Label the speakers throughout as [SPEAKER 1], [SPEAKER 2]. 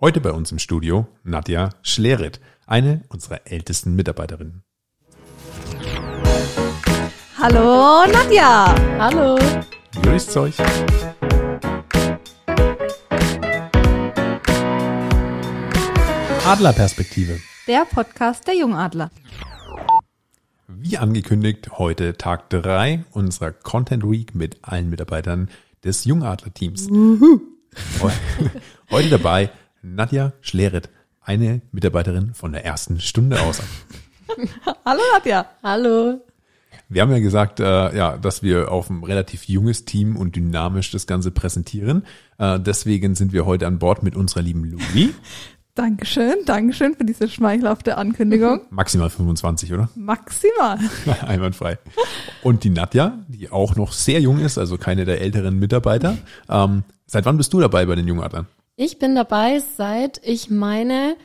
[SPEAKER 1] Heute bei uns im Studio Nadja Schleret, eine unserer ältesten Mitarbeiterinnen.
[SPEAKER 2] Hallo Nadja.
[SPEAKER 3] Hallo.
[SPEAKER 1] Grüßt euch. Adlerperspektive.
[SPEAKER 2] Der Podcast der Jungadler.
[SPEAKER 1] Wie angekündigt, heute Tag 3 unserer Content Week mit allen Mitarbeitern des Jungadler-Teams. Heute dabei Nadja Schleret, eine Mitarbeiterin von der ersten Stunde aus.
[SPEAKER 2] Hallo Nadja.
[SPEAKER 3] Hallo.
[SPEAKER 1] Wir haben ja gesagt, äh, ja, dass wir auf ein relativ junges Team und dynamisch das Ganze präsentieren. Äh, deswegen sind wir heute an Bord mit unserer lieben Louis.
[SPEAKER 2] Dankeschön, Dankeschön für diese schmeichelhafte Ankündigung.
[SPEAKER 1] Maximal 25, oder?
[SPEAKER 2] Maximal.
[SPEAKER 1] Einwandfrei. Und die Nadja, die auch noch sehr jung ist, also keine der älteren Mitarbeiter. Ähm, seit wann bist du dabei bei den Jungadlern?
[SPEAKER 3] Ich bin dabei seit, ich meine,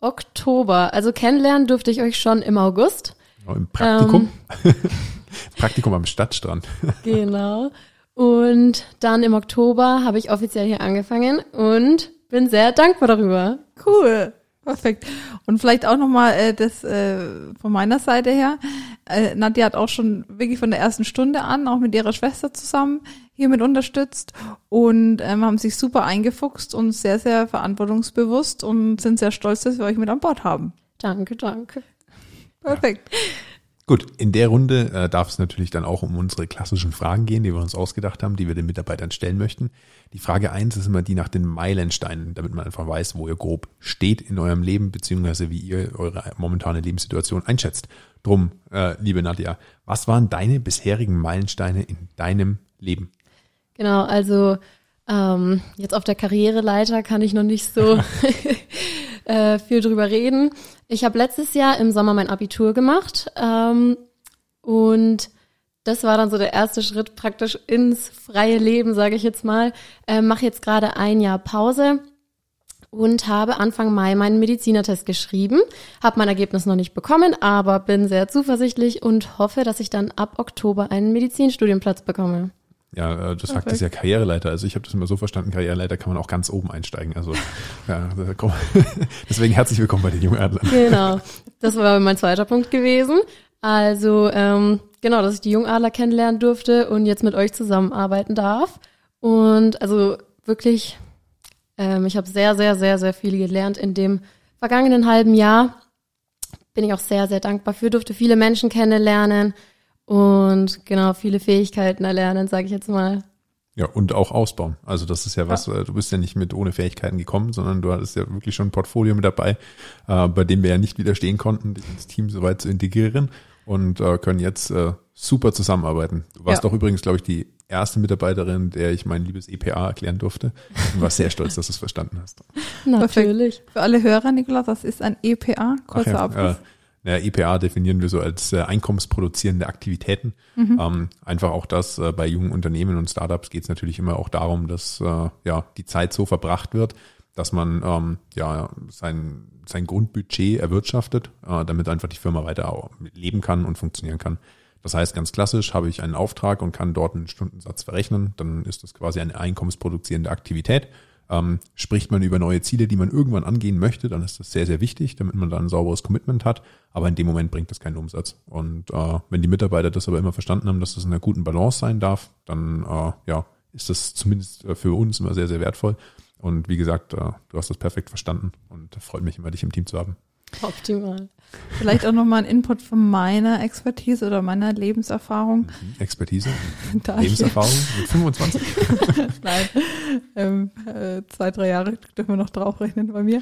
[SPEAKER 3] Oktober. Also kennenlernen durfte ich euch schon im August.
[SPEAKER 1] Oh, Im Praktikum. Ähm, Praktikum am Stadtstrand.
[SPEAKER 3] genau. Und dann im Oktober habe ich offiziell hier angefangen und bin sehr dankbar darüber.
[SPEAKER 2] Cool. Perfekt. Und vielleicht auch nochmal äh, das äh, von meiner Seite her. Äh, Nadja hat auch schon wirklich von der ersten Stunde an, auch mit ihrer Schwester zusammen, hiermit unterstützt und ähm, haben sich super eingefuchst und sehr, sehr verantwortungsbewusst und sind sehr stolz, dass wir euch mit an Bord haben.
[SPEAKER 3] Danke, danke.
[SPEAKER 2] Perfekt. Ja.
[SPEAKER 1] Gut, in der Runde äh, darf es natürlich dann auch um unsere klassischen Fragen gehen, die wir uns ausgedacht haben, die wir den Mitarbeitern stellen möchten. Die Frage eins ist immer die nach den Meilensteinen, damit man einfach weiß, wo ihr grob steht in eurem Leben, beziehungsweise wie ihr eure momentane Lebenssituation einschätzt. Drum, äh, liebe Nadja, was waren deine bisherigen Meilensteine in deinem Leben?
[SPEAKER 3] Genau, also ähm, jetzt auf der Karriereleiter kann ich noch nicht so äh, viel drüber reden. Ich habe letztes Jahr im Sommer mein Abitur gemacht ähm, und das war dann so der erste Schritt praktisch ins freie Leben, sage ich jetzt mal. Äh, Mache jetzt gerade ein Jahr Pause und habe Anfang Mai meinen Medizinertest geschrieben. Habe mein Ergebnis noch nicht bekommen, aber bin sehr zuversichtlich und hoffe, dass ich dann ab Oktober einen Medizinstudienplatz bekomme.
[SPEAKER 1] Ja, äh, das sagt es ja Karriereleiter. Also ich habe das immer so verstanden, Karriereleiter kann man auch ganz oben einsteigen. Also ja, komm. deswegen herzlich willkommen bei den jungen Adlern.
[SPEAKER 3] Genau, das war mein zweiter Punkt gewesen. Also ähm, genau, dass ich die Jungadler kennenlernen durfte und jetzt mit euch zusammenarbeiten darf. Und also wirklich, ähm, ich habe sehr, sehr, sehr, sehr viel gelernt in dem vergangenen halben Jahr. Bin ich auch sehr, sehr dankbar für, durfte viele Menschen kennenlernen und genau viele Fähigkeiten erlernen, sage ich jetzt mal.
[SPEAKER 1] Ja, und auch ausbauen. Also das ist ja was, ja. Äh, du bist ja nicht mit ohne Fähigkeiten gekommen, sondern du hattest ja wirklich schon ein Portfolio mit dabei, äh, bei dem wir ja nicht widerstehen konnten, dich ins Team soweit zu integrieren und äh, können jetzt äh, super zusammenarbeiten. Du warst ja. doch übrigens, glaube ich, die erste Mitarbeiterin, der ich mein liebes EPA erklären durfte und war sehr stolz, dass du es verstanden hast.
[SPEAKER 2] Natürlich. Für alle Hörer, Nikolaus, das ist ein EPA, kurzer ja, Abriss.
[SPEAKER 1] Naja, EPA definieren wir so als äh, einkommensproduzierende Aktivitäten. Mhm. Ähm, einfach auch das, äh, bei jungen Unternehmen und Startups geht es natürlich immer auch darum, dass äh, ja die Zeit so verbracht wird, dass man ähm, ja sein, sein Grundbudget erwirtschaftet, äh, damit einfach die Firma weiter leben kann und funktionieren kann. Das heißt, ganz klassisch habe ich einen Auftrag und kann dort einen Stundensatz verrechnen, dann ist das quasi eine einkommensproduzierende Aktivität ähm, spricht man über neue Ziele, die man irgendwann angehen möchte, dann ist das sehr, sehr wichtig, damit man dann ein sauberes Commitment hat. Aber in dem Moment bringt das keinen Umsatz. Und äh, wenn die Mitarbeiter das aber immer verstanden haben, dass das in einer guten Balance sein darf, dann äh, ja, ist das zumindest äh, für uns immer sehr, sehr wertvoll. Und wie gesagt, äh, du hast das perfekt verstanden und freut mich immer, dich im Team zu haben.
[SPEAKER 3] Optimal.
[SPEAKER 2] Vielleicht auch nochmal ein Input von meiner Expertise oder meiner Lebenserfahrung. Mhm.
[SPEAKER 1] Expertise? Lebenserfahrung mit 25?
[SPEAKER 2] Nein, ähm, äh, zwei, drei Jahre dürfen wir noch draufrechnen bei mir.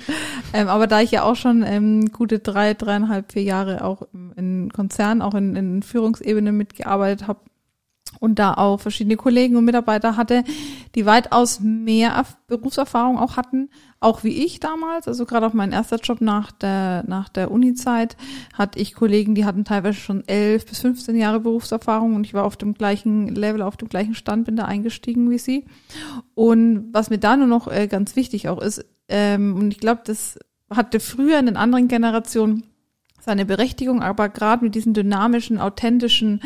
[SPEAKER 2] Ähm, aber da ich ja auch schon ähm, gute drei, dreieinhalb, vier Jahre auch in Konzernen, auch in, in Führungsebene mitgearbeitet habe, und da auch verschiedene Kollegen und Mitarbeiter hatte, die weitaus mehr Berufserfahrung auch hatten, auch wie ich damals. Also gerade auf meinen erster Job nach der, nach der Uni-Zeit hatte ich Kollegen, die hatten teilweise schon elf bis 15 Jahre Berufserfahrung und ich war auf dem gleichen Level, auf dem gleichen Stand, bin da eingestiegen wie sie. Und was mir da nur noch äh, ganz wichtig auch ist, ähm, und ich glaube, das hatte früher in den anderen Generationen seine Berechtigung, aber gerade mit diesen dynamischen, authentischen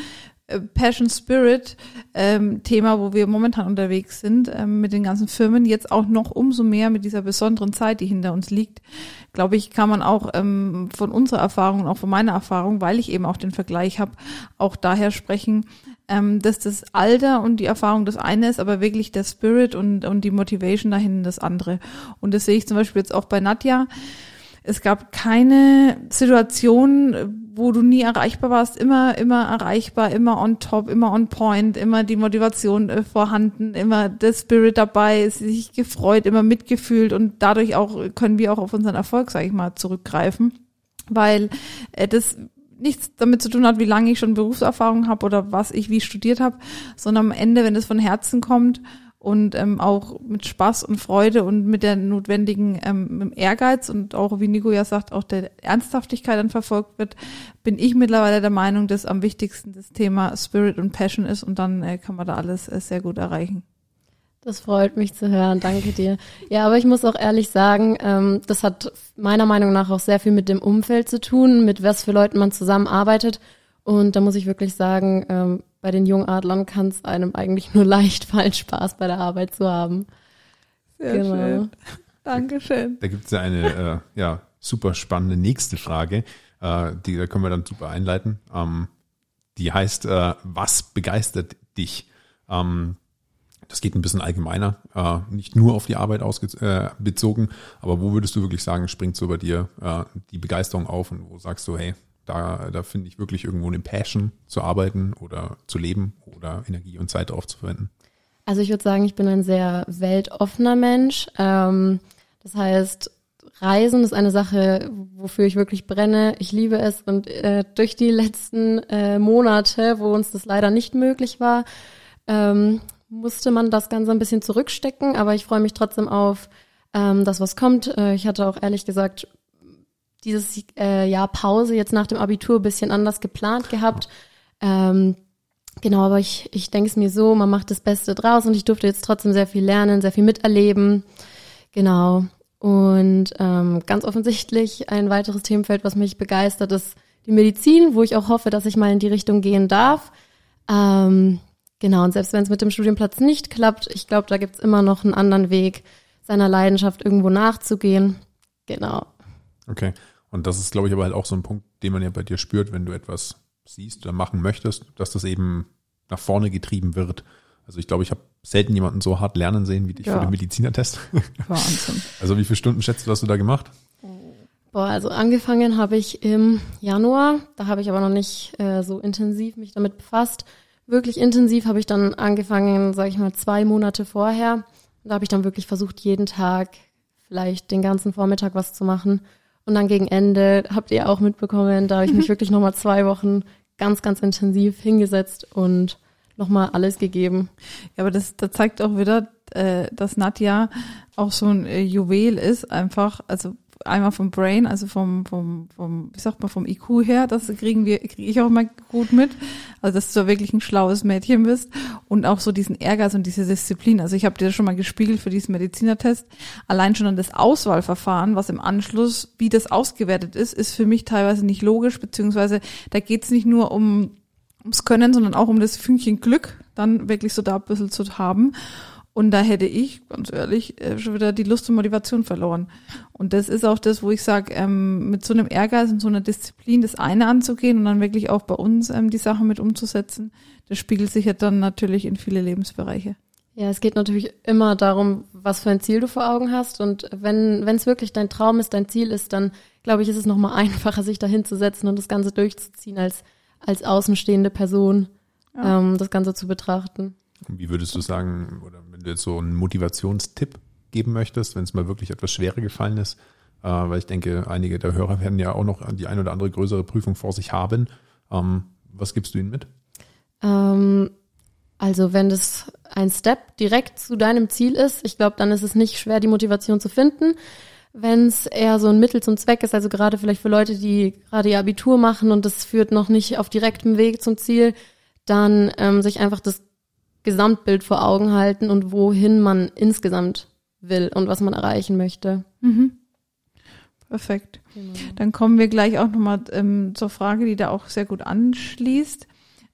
[SPEAKER 2] Passion Spirit ähm, Thema, wo wir momentan unterwegs sind ähm, mit den ganzen Firmen, jetzt auch noch umso mehr mit dieser besonderen Zeit, die hinter uns liegt, glaube ich, kann man auch ähm, von unserer Erfahrung und auch von meiner Erfahrung, weil ich eben auch den Vergleich habe, auch daher sprechen, ähm, dass das Alter und die Erfahrung das eine ist, aber wirklich der Spirit und, und die Motivation dahin das andere. Und das sehe ich zum Beispiel jetzt auch bei Nadja. Es gab keine Situation, wo du nie erreichbar warst, immer, immer erreichbar, immer on top, immer on point, immer die Motivation äh, vorhanden, immer der Spirit dabei, sich gefreut, immer mitgefühlt und dadurch auch können wir auch auf unseren Erfolg, sage ich mal, zurückgreifen, weil äh, das nichts damit zu tun hat, wie lange ich schon Berufserfahrung habe oder was ich wie studiert habe, sondern am Ende, wenn es von Herzen kommt und ähm, auch mit Spaß und Freude und mit der notwendigen ähm, Ehrgeiz und auch, wie Nico ja sagt, auch der Ernsthaftigkeit dann verfolgt wird, bin ich mittlerweile der Meinung, dass am wichtigsten das Thema Spirit und Passion ist und dann äh, kann man da alles äh, sehr gut erreichen.
[SPEAKER 3] Das freut mich zu hören, danke dir. Ja, aber ich muss auch ehrlich sagen, ähm, das hat meiner Meinung nach auch sehr viel mit dem Umfeld zu tun, mit was für Leuten man zusammenarbeitet. Und da muss ich wirklich sagen, ähm, bei den Jungadlern kann es einem eigentlich nur leicht fallen, Spaß bei der Arbeit zu haben.
[SPEAKER 2] Sehr genau. schön. Dankeschön.
[SPEAKER 1] Da gibt es ja eine äh, ja, super spannende nächste Frage, äh, die da können wir dann super einleiten. Ähm, die heißt, äh, was begeistert dich? Ähm, das geht ein bisschen allgemeiner, äh, nicht nur auf die Arbeit ausbezogen, äh, aber wo würdest du wirklich sagen, springt so bei dir äh, die Begeisterung auf und wo sagst du, hey, da, da finde ich wirklich irgendwo eine Passion zu arbeiten oder zu leben oder Energie und Zeit darauf zu verwenden.
[SPEAKER 3] Also ich würde sagen, ich bin ein sehr weltoffener Mensch. Ähm, das heißt, Reisen ist eine Sache, wofür ich wirklich brenne. Ich liebe es und äh, durch die letzten äh, Monate, wo uns das leider nicht möglich war, ähm, musste man das Ganze ein bisschen zurückstecken. Aber ich freue mich trotzdem auf ähm, das, was kommt. Äh, ich hatte auch ehrlich gesagt dieses äh, Jahr Pause jetzt nach dem Abitur bisschen anders geplant gehabt. Ähm, genau, aber ich, ich denke es mir so, man macht das Beste draus und ich durfte jetzt trotzdem sehr viel lernen, sehr viel miterleben. Genau. Und ähm, ganz offensichtlich ein weiteres Themenfeld, was mich begeistert, ist die Medizin, wo ich auch hoffe, dass ich mal in die Richtung gehen darf. Ähm, genau, und selbst wenn es mit dem Studienplatz nicht klappt, ich glaube, da gibt's immer noch einen anderen Weg, seiner Leidenschaft irgendwo nachzugehen. Genau.
[SPEAKER 1] Okay. Und das ist, glaube ich, aber halt auch so ein Punkt, den man ja bei dir spürt, wenn du etwas siehst oder machen möchtest, dass das eben nach vorne getrieben wird. Also ich glaube, ich habe selten jemanden so hart lernen sehen wie dich ja. für den Medizinertest. Wahnsinn. Also wie viele Stunden schätzt du, hast du da gemacht?
[SPEAKER 3] Boah, also angefangen habe ich im Januar. Da habe ich aber noch nicht äh, so intensiv mich damit befasst. Wirklich intensiv habe ich dann angefangen, sage ich mal, zwei Monate vorher. Da habe ich dann wirklich versucht, jeden Tag vielleicht den ganzen Vormittag was zu machen. Und dann gegen Ende habt ihr auch mitbekommen, da habe ich mich wirklich nochmal zwei Wochen ganz, ganz intensiv hingesetzt und nochmal alles gegeben.
[SPEAKER 2] Ja, aber das, das zeigt auch wieder, äh, dass Nadja auch so ein äh, Juwel ist, einfach, also einmal vom Brain, also vom, vom, vom, wie sagt man, vom IQ her, das kriegen wir, kriege ich auch mal gut mit. Also, dass du wirklich ein schlaues Mädchen bist und auch so diesen Ehrgeiz und diese Disziplin. Also, ich habe dir schon mal gespiegelt für diesen Medizinertest. Allein schon an das Auswahlverfahren, was im Anschluss, wie das ausgewertet ist, ist für mich teilweise nicht logisch, beziehungsweise da geht es nicht nur um ums Können, sondern auch um das Fünkchen Glück, dann wirklich so da ein bisschen zu haben. Und da hätte ich, ganz ehrlich, äh, schon wieder die Lust und Motivation verloren. Und das ist auch das, wo ich sage, ähm, mit so einem Ehrgeiz und so einer Disziplin das eine anzugehen und dann wirklich auch bei uns ähm, die Sachen mit umzusetzen, das spiegelt sich ja dann natürlich in viele Lebensbereiche.
[SPEAKER 3] Ja, es geht natürlich immer darum, was für ein Ziel du vor Augen hast. Und wenn wenn es wirklich dein Traum ist, dein Ziel ist, dann glaube ich, ist es nochmal einfacher, sich dahin zu setzen und das Ganze durchzuziehen, als als außenstehende Person ja. ähm, das Ganze zu betrachten.
[SPEAKER 1] Wie würdest du sagen, oder so einen Motivationstipp geben möchtest, wenn es mal wirklich etwas schwerer gefallen ist, äh, weil ich denke, einige der Hörer werden ja auch noch die ein oder andere größere Prüfung vor sich haben. Ähm, was gibst du ihnen mit?
[SPEAKER 3] Ähm, also wenn das ein Step direkt zu deinem Ziel ist, ich glaube, dann ist es nicht schwer, die Motivation zu finden. Wenn es eher so ein Mittel zum Zweck ist, also gerade vielleicht für Leute, die gerade ihr Abitur machen und das führt noch nicht auf direktem Weg zum Ziel, dann ähm, sich einfach das Gesamtbild vor Augen halten und wohin man insgesamt will und was man erreichen möchte. Mhm.
[SPEAKER 2] Perfekt. Genau. Dann kommen wir gleich auch nochmal ähm, zur Frage, die da auch sehr gut anschließt.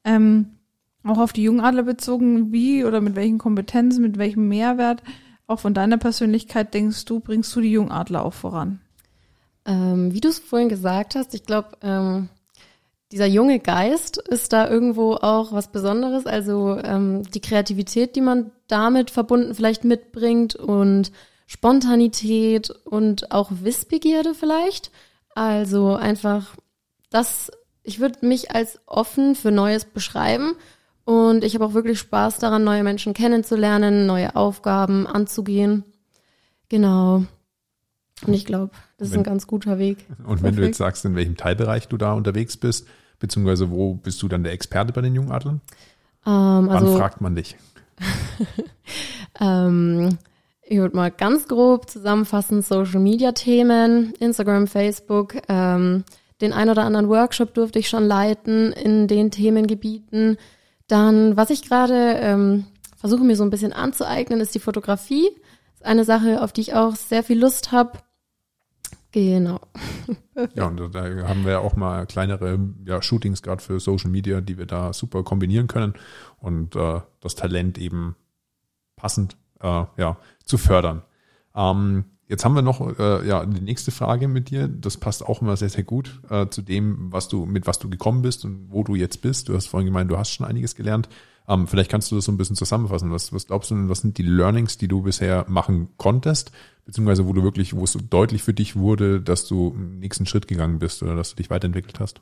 [SPEAKER 2] Ähm, auch auf die Jungadler bezogen, wie oder mit welchen Kompetenzen, mit welchem Mehrwert, auch von deiner Persönlichkeit denkst du, bringst du die Jungadler auch voran?
[SPEAKER 3] Ähm, wie du es vorhin gesagt hast, ich glaube, ähm, dieser junge Geist ist da irgendwo auch was Besonderes. Also ähm, die Kreativität, die man damit verbunden vielleicht mitbringt und Spontanität und auch Wissbegierde vielleicht. Also einfach das, ich würde mich als offen für Neues beschreiben und ich habe auch wirklich Spaß daran, neue Menschen kennenzulernen, neue Aufgaben anzugehen. Genau. Und ich glaube, das wenn, ist ein ganz guter Weg.
[SPEAKER 1] Und wenn Perfekt. du jetzt sagst, in welchem Teilbereich du da unterwegs bist, beziehungsweise wo bist du dann der Experte bei den Jungadlern?
[SPEAKER 3] Ähm, also,
[SPEAKER 1] Wann fragt man dich?
[SPEAKER 3] ähm, ich würde mal ganz grob zusammenfassen, Social Media Themen, Instagram, Facebook, ähm, den ein oder anderen Workshop durfte ich schon leiten in den Themengebieten. Dann, was ich gerade ähm, versuche mir so ein bisschen anzueignen, ist die Fotografie. Das ist eine Sache, auf die ich auch sehr viel Lust habe. Genau.
[SPEAKER 1] Ja, und da haben wir ja auch mal kleinere ja, Shootings gerade für Social Media, die wir da super kombinieren können und äh, das Talent eben passend äh, ja, zu fördern. Ähm, Jetzt haben wir noch äh, ja die nächste Frage mit dir. Das passt auch immer sehr sehr gut äh, zu dem, was du mit was du gekommen bist und wo du jetzt bist. Du hast vorhin gemeint, du hast schon einiges gelernt. Ähm, vielleicht kannst du das so ein bisschen zusammenfassen. Was, was glaubst du denn, was sind die Learnings, die du bisher machen konntest, beziehungsweise wo du wirklich, wo es deutlich für dich wurde, dass du einen nächsten Schritt gegangen bist oder dass du dich weiterentwickelt hast?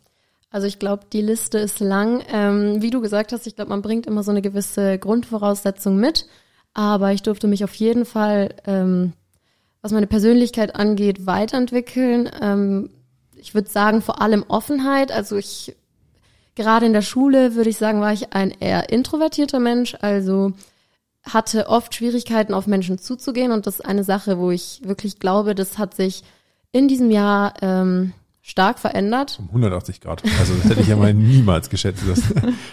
[SPEAKER 3] Also ich glaube, die Liste ist lang. Ähm, wie du gesagt hast, ich glaube, man bringt immer so eine gewisse Grundvoraussetzung mit. Aber ich durfte mich auf jeden Fall ähm, was meine Persönlichkeit angeht, weiterentwickeln. Ähm, ich würde sagen, vor allem Offenheit. Also ich, gerade in der Schule würde ich sagen, war ich ein eher introvertierter Mensch. Also hatte oft Schwierigkeiten, auf Menschen zuzugehen. Und das ist eine Sache, wo ich wirklich glaube, das hat sich in diesem Jahr ähm, stark verändert.
[SPEAKER 1] Um 180 Grad. Also das hätte ich ja mal niemals geschätzt, dass,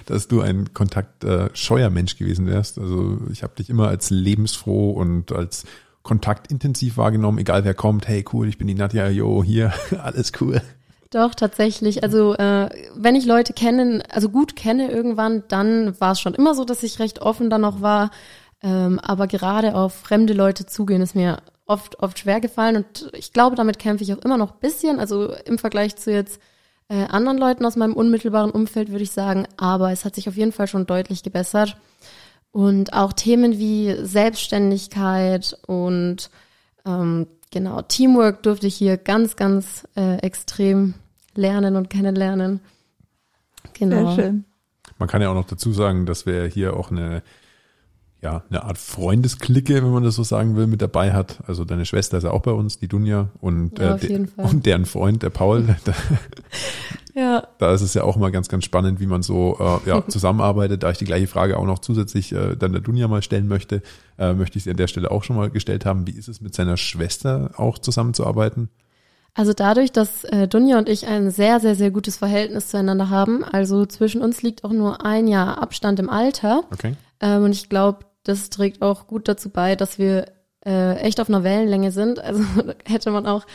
[SPEAKER 1] dass du ein kontaktscheuer äh, Mensch gewesen wärst. Also ich habe dich immer als lebensfroh und als kontaktintensiv wahrgenommen, egal wer kommt, hey cool, ich bin die Nadja, yo, hier, alles cool.
[SPEAKER 3] Doch, tatsächlich. Also äh, wenn ich Leute kennen, also gut kenne irgendwann, dann war es schon immer so, dass ich recht offen dann noch war. Ähm, aber gerade auf fremde Leute zugehen ist mir oft, oft schwer gefallen und ich glaube, damit kämpfe ich auch immer noch bisschen. Also im Vergleich zu jetzt äh, anderen Leuten aus meinem unmittelbaren Umfeld würde ich sagen, aber es hat sich auf jeden Fall schon deutlich gebessert. Und auch Themen wie Selbstständigkeit und ähm, genau Teamwork durfte ich hier ganz, ganz äh, extrem lernen und kennenlernen.
[SPEAKER 2] Genau. Sehr schön.
[SPEAKER 1] Man kann ja auch noch dazu sagen, dass wir hier auch eine ja, eine Art Freundesklicke, wenn man das so sagen will, mit dabei hat. Also deine Schwester ist ja auch bei uns, die Dunja, und, ja, äh, de und deren Freund, der Paul. ja. Da ist es ja auch mal ganz, ganz spannend, wie man so äh, ja, zusammenarbeitet. Da ich die gleiche Frage auch noch zusätzlich äh, dann der Dunja mal stellen möchte, äh, möchte ich sie an der Stelle auch schon mal gestellt haben. Wie ist es mit seiner Schwester auch zusammenzuarbeiten?
[SPEAKER 3] Also dadurch, dass äh, Dunja und ich ein sehr, sehr, sehr gutes Verhältnis zueinander haben, also zwischen uns liegt auch nur ein Jahr Abstand im Alter.
[SPEAKER 1] Okay.
[SPEAKER 3] Ähm, und ich glaube, das trägt auch gut dazu bei, dass wir äh, echt auf einer Wellenlänge sind. Also hätte man auch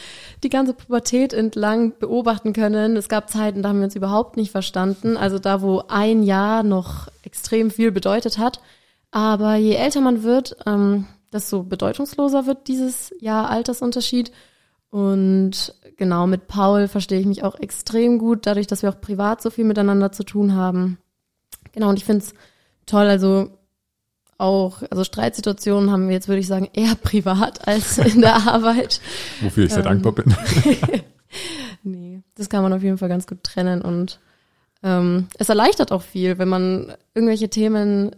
[SPEAKER 3] die ganze Pubertät entlang beobachten können. Es gab Zeiten, da haben wir uns überhaupt nicht verstanden. Also da, wo ein Jahr noch extrem viel bedeutet hat. Aber je älter man wird, ähm, desto bedeutungsloser wird dieses Jahr Altersunterschied. Und genau mit Paul verstehe ich mich auch extrem gut, dadurch, dass wir auch privat so viel miteinander zu tun haben. Genau, und ich finde es toll. Also auch, also Streitsituationen haben wir jetzt, würde ich sagen, eher privat als in der Arbeit.
[SPEAKER 1] Wofür ich sehr ähm, dankbar bin.
[SPEAKER 3] nee, das kann man auf jeden Fall ganz gut trennen und ähm, es erleichtert auch viel, wenn man irgendwelche Themen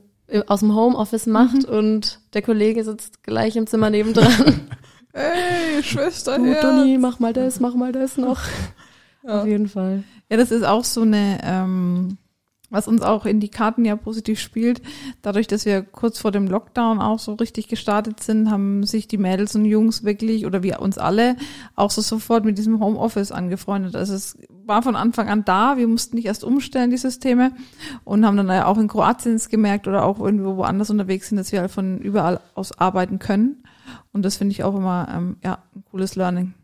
[SPEAKER 3] aus dem Homeoffice macht mhm. und der Kollege sitzt gleich im Zimmer nebendran.
[SPEAKER 2] Ey, Schwester,
[SPEAKER 3] Gut, Doni, mach mal das, mach mal das noch. Ja. Auf jeden Fall.
[SPEAKER 2] Ja, das ist auch so eine ähm, was uns auch in die Karten ja positiv spielt. Dadurch, dass wir kurz vor dem Lockdown auch so richtig gestartet sind, haben sich die Mädels und Jungs wirklich oder wir uns alle auch so sofort mit diesem Homeoffice angefreundet. Also es war von Anfang an da. Wir mussten nicht erst umstellen, die Systeme und haben dann auch in Kroatien es gemerkt oder auch irgendwo woanders unterwegs sind, dass wir halt von überall aus arbeiten können. Und das finde ich auch immer ähm, ja, ein cooles Learning.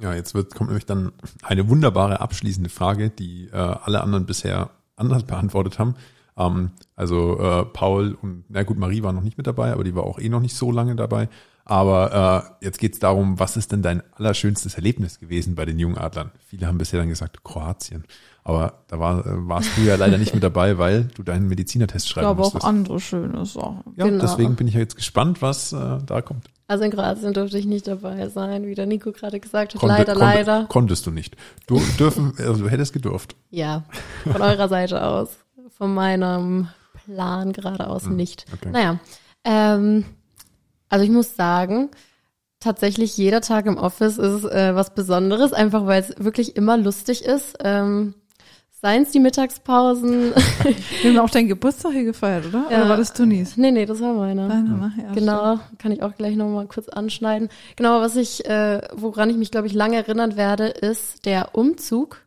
[SPEAKER 1] Ja, jetzt wird, kommt nämlich dann eine wunderbare abschließende Frage, die äh, alle anderen bisher anders beantwortet haben. Ähm, also äh, Paul und, na gut, Marie war noch nicht mit dabei, aber die war auch eh noch nicht so lange dabei. Aber äh, jetzt geht's darum, was ist denn dein allerschönstes Erlebnis gewesen bei den Jungadlern? Viele haben bisher dann gesagt, Kroatien. Aber da war, äh, warst du ja leider nicht mit dabei, weil du deinen Medizinertest
[SPEAKER 2] Ich
[SPEAKER 1] schreiben
[SPEAKER 2] glaube auch
[SPEAKER 1] musstest.
[SPEAKER 2] andere schöne Sachen.
[SPEAKER 1] Ja,
[SPEAKER 3] Genau.
[SPEAKER 1] deswegen bin ich ja jetzt gespannt, was äh, da kommt.
[SPEAKER 3] Also in Kroatien durfte ich nicht dabei sein, wie der Nico gerade gesagt hat.
[SPEAKER 1] Konte-
[SPEAKER 3] leider,
[SPEAKER 1] konte-
[SPEAKER 3] leider.
[SPEAKER 1] Konntest du nicht. Du dürfen, also du hättest gedurft.
[SPEAKER 3] Ja, von eurer Seite aus. Von meinem Plan geradeaus nicht.
[SPEAKER 1] okay.
[SPEAKER 3] Naja, ähm, also ich muss sagen, tatsächlich jeder Tag im Office ist äh, was Besonderes, einfach weil es wirklich immer lustig ist. Ähm, Seien es die Mittagspausen.
[SPEAKER 2] Wir haben auch deinen Geburtstag hier gefeiert, oder?
[SPEAKER 3] Ja.
[SPEAKER 2] Oder war das Tunis?
[SPEAKER 3] nee, nee, das war meiner.
[SPEAKER 2] Deiner, ne? Ja,
[SPEAKER 3] Genau, kann ich auch gleich nochmal kurz anschneiden. Genau, was ich, äh, woran ich mich, glaube ich, lange erinnern werde, ist der Umzug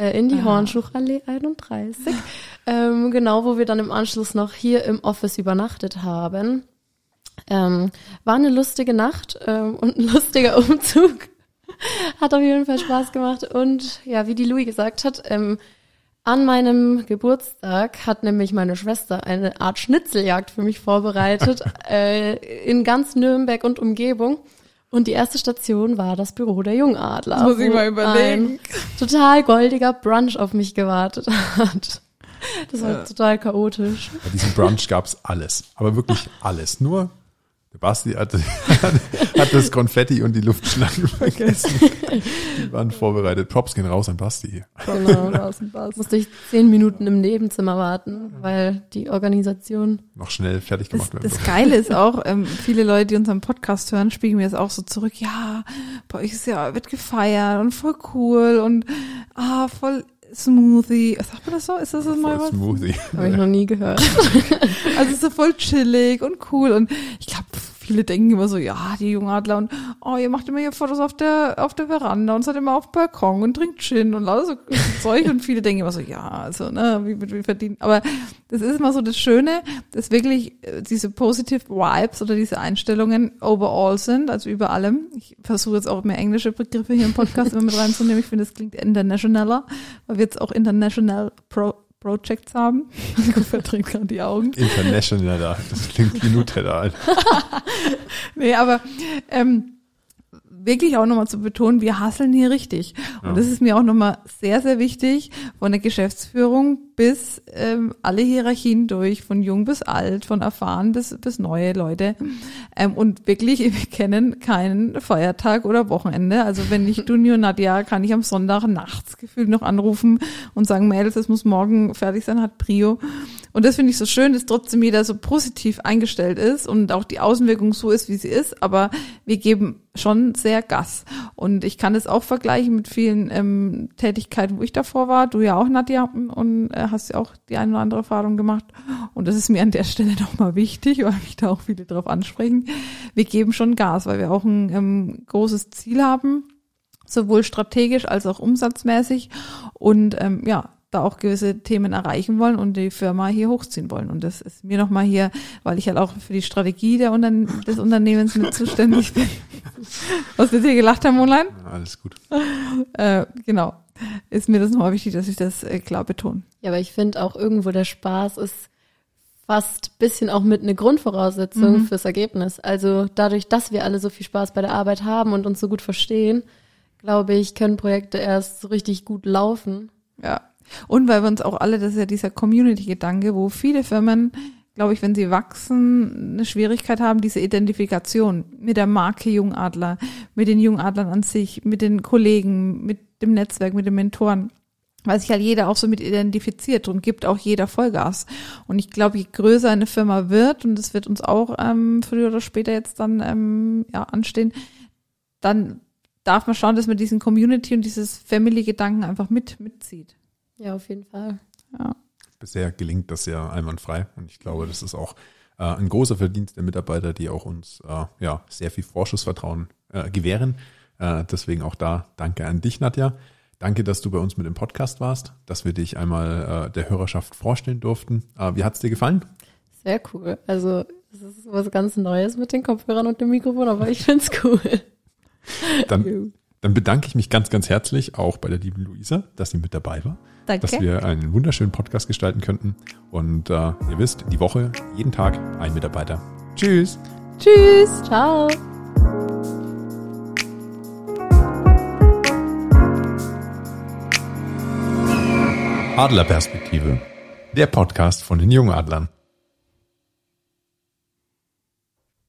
[SPEAKER 3] äh, in die
[SPEAKER 2] Ah.
[SPEAKER 3] Hornschuchallee 31. ähm, genau, wo wir dann im Anschluss noch hier im Office übernachtet haben. Ähm, war eine lustige Nacht ähm, und ein lustiger Umzug. Hat auf jeden Fall Spaß gemacht. Und ja, wie die Louis gesagt hat, ähm, an meinem Geburtstag hat nämlich meine Schwester eine Art Schnitzeljagd für mich vorbereitet, äh, in ganz Nürnberg und Umgebung. Und die erste Station war das Büro der Jungadler.
[SPEAKER 2] Das muss ich mal überlegen.
[SPEAKER 3] Ein total goldiger Brunch auf mich gewartet hat. Das war total chaotisch.
[SPEAKER 1] Bei diesem Brunch gab's alles, aber wirklich alles. Nur der Basti hat, hat das Konfetti und die Luftschlangen vergessen. Die waren vorbereitet. Props gehen raus an Basti.
[SPEAKER 3] Genau.
[SPEAKER 2] Draußen war's.
[SPEAKER 3] Musste ich zehn Minuten im Nebenzimmer warten, weil die Organisation
[SPEAKER 1] Noch schnell fertig
[SPEAKER 2] Das,
[SPEAKER 1] gemacht werden.
[SPEAKER 2] das Geile ist auch, ähm, viele Leute, die unseren Podcast hören, spiegeln mir das auch so zurück. Ja, bei euch ist ja, wird gefeiert und voll cool und ah, voll Smoothie. Sagt man das so? Ist das so mal was?
[SPEAKER 1] Smoothie.
[SPEAKER 3] habe ich noch nie gehört.
[SPEAKER 2] Also so voll chillig und cool und ich glaube, viele denken immer so, ja, die Jungadler und oh, ihr macht immer hier Fotos auf der auf der Veranda und seid immer auf Balkon und trinkt Gin und lauter so Zeug und viele denken immer so, ja, also, ne, wie wie verdienen. Aber das ist immer so das Schöne, dass wirklich äh, diese positive Vibes oder diese Einstellungen overall sind, also über allem. Ich versuche jetzt auch mehr englische Begriffe hier im Podcast immer mit reinzunehmen. Ich finde, das klingt internationaler, weil wir jetzt auch international Pro Projects haben. Ich verdreht gerade die Augen.
[SPEAKER 1] International da. Das klingt wie Nutella.
[SPEAKER 2] Nee, aber ähm, wirklich auch nochmal zu betonen, wir hasseln hier richtig. Und
[SPEAKER 1] Ja.
[SPEAKER 2] das ist mir auch nochmal sehr, sehr wichtig, von der Geschäftsführung bis ähm, alle Hierarchien durch, von jung bis alt, von erfahren bis, bis neue Leute. Ähm, und wirklich, wir kennen keinen Feiertag oder Wochenende. Also wenn ich Dunio und Nadja, kann ich am Sonntag nachts gefühlt noch anrufen und sagen, Mädels, das muss morgen fertig sein, hat Prio. Und das finde ich so schön, dass trotzdem jeder so positiv eingestellt ist und auch die Außenwirkung so ist, wie sie ist. Aber wir geben schon sehr Gas. Und ich kann das auch vergleichen mit vielen ähm, Tätigkeiten, wo ich davor war. Du ja auch, Nadja, und äh, hast ja auch die eine oder andere Erfahrung gemacht. Und das ist mir an der Stelle nochmal wichtig, weil mich da auch viele drauf ansprechen. Wir geben schon Gas, weil wir auch ein ähm, großes Ziel haben, sowohl strategisch als auch umsatzmäßig. Und ähm, ja, da auch gewisse Themen erreichen wollen und die Firma hier hochziehen wollen. Und das ist mir nochmal hier, weil ich halt auch für die Strategie der Unterne des Unternehmens mit zuständig bin. Was wir hier gelacht haben, Online?
[SPEAKER 1] Ja, alles gut.
[SPEAKER 2] Äh, genau. Ist mir das nochmal wichtig, dass ich das äh, klar betone.
[SPEAKER 3] Ja, aber ich finde auch irgendwo der Spaß ist fast bisschen auch mit eine Grundvoraussetzung fürs Ergebnis. Also dadurch, dass wir alle so viel Spaß bei der Arbeit haben und uns so gut verstehen, glaube ich, können Projekte erst so richtig gut laufen.
[SPEAKER 2] Ja. Und weil wir uns auch alle, das ist ja dieser Community-Gedanke, wo viele Firmen, glaube ich, wenn sie wachsen, eine Schwierigkeit haben, diese Identifikation mit der Marke Jungadler, mit den Jungadlern an sich, mit den Kollegen, mit dem Netzwerk, mit den Mentoren. Weil sich halt jeder auch so mit identifiziert und gibt auch jeder Vollgas. Und ich glaube, je größer eine Firma wird, und das wird uns auch ähm, früher oder später jetzt dann ähm, ja, anstehen, dann darf man schauen, dass man diesen Community und dieses Family-Gedanken einfach mit mitzieht.
[SPEAKER 3] Ja, auf jeden Fall.
[SPEAKER 2] Ja.
[SPEAKER 1] Bisher gelingt das ja einwandfrei. Und ich glaube, das ist auch äh, ein großer Verdienst der Mitarbeiter, die auch uns äh, ja sehr viel Vorschussvertrauen äh, gewähren. Äh, deswegen auch da danke an dich, Nadja. Danke, dass du bei uns mit im Podcast warst, dass wir dich einmal äh, der Hörerschaft vorstellen durften. Äh, wie hat's dir gefallen?
[SPEAKER 3] Sehr cool. Also es ist was ganz Neues mit den Kopfhörern und dem Mikrofon, aber ich find's cool.
[SPEAKER 1] Dann, Dann bedanke ich mich ganz, ganz herzlich auch bei der lieben Luisa, dass sie mit dabei war.
[SPEAKER 2] Danke.
[SPEAKER 1] Dass wir einen wunderschönen Podcast gestalten könnten. Und äh, ihr wisst, die Woche, jeden Tag ein Mitarbeiter. Tschüss.
[SPEAKER 2] Tschüss.
[SPEAKER 3] Ciao.
[SPEAKER 1] Adlerperspektive. Der Podcast von den Jungadlern.